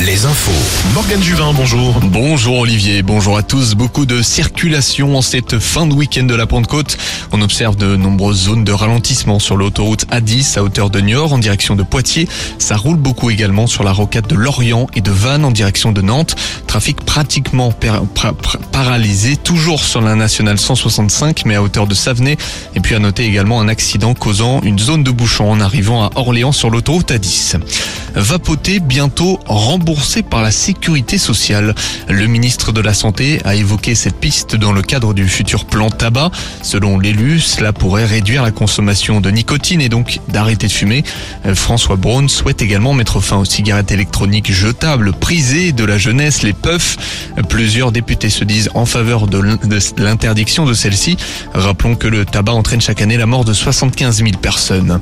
Les infos. Morgane Juvin, bonjour. Bonjour Olivier, bonjour à tous. Beaucoup de circulation en cette fin de week-end de la Pentecôte. On observe de nombreuses zones de ralentissement sur l'autoroute A10 à hauteur de Niort en direction de Poitiers. Ça roule beaucoup également sur la rocade de Lorient et de Vannes en direction de Nantes. Trafic pratiquement paralysé, toujours sur la nationale 165 mais à hauteur de Savenay. Et puis à noter également un accident causant une zone de bouchon en arrivant à Orléans sur l'autoroute A10 vapoter bientôt remboursé par la sécurité sociale. Le ministre de la Santé a évoqué cette piste dans le cadre du futur plan tabac. Selon l'élu, cela pourrait réduire la consommation de nicotine et donc d'arrêter de fumer. François Braun souhaite également mettre fin aux cigarettes électroniques jetables, prisées de la jeunesse, les puffs. Plusieurs députés se disent en faveur de l'interdiction de celle-ci. Rappelons que le tabac entraîne chaque année la mort de 75 000 personnes.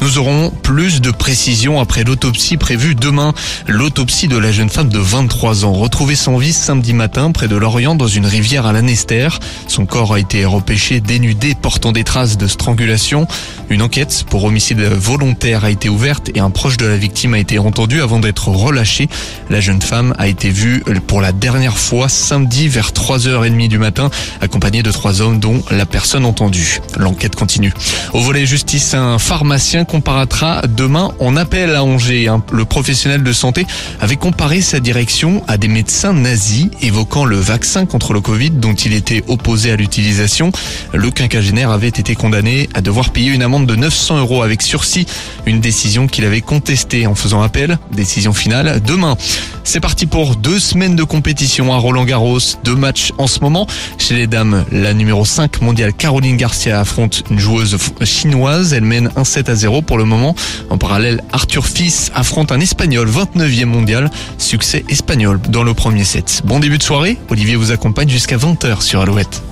Nous aurons plus de précisions après l'autopsie prévue demain. L'autopsie de la jeune femme de 23 ans, retrouvée sans vie samedi matin près de Lorient dans une rivière à Lanester. Son corps a été repêché dénudé portant des traces de strangulation. Une enquête pour homicide volontaire a été ouverte et un proche de la victime a été entendu avant d'être relâché. La jeune femme a été vue pour la dernière fois samedi vers 3h30 du matin accompagnée de trois hommes dont la personne entendue. L'enquête continue. Au volet justice, un pharmacien comparatera demain en appel à Angers. Le professionnel de santé avait comparé sa direction à des médecins nazis évoquant le vaccin contre le Covid dont il était opposé à l'utilisation. Le quinquagénaire avait été condamné à devoir payer une amende de 900 euros avec sursis, une décision qu'il avait contestée en faisant appel. Décision finale demain. C'est parti pour deux semaines de compétition à Roland Garros. Deux matchs en ce moment. Chez les dames, la numéro 5 mondiale Caroline Garcia affronte une joueuse chinoise. Elle mène 1 7 à 0 pour le moment. En parallèle, Arthur Fils affronte un Espagnol 29e mondial, succès espagnol dans le premier set. Bon début de soirée, Olivier vous accompagne jusqu'à 20h sur Alouette.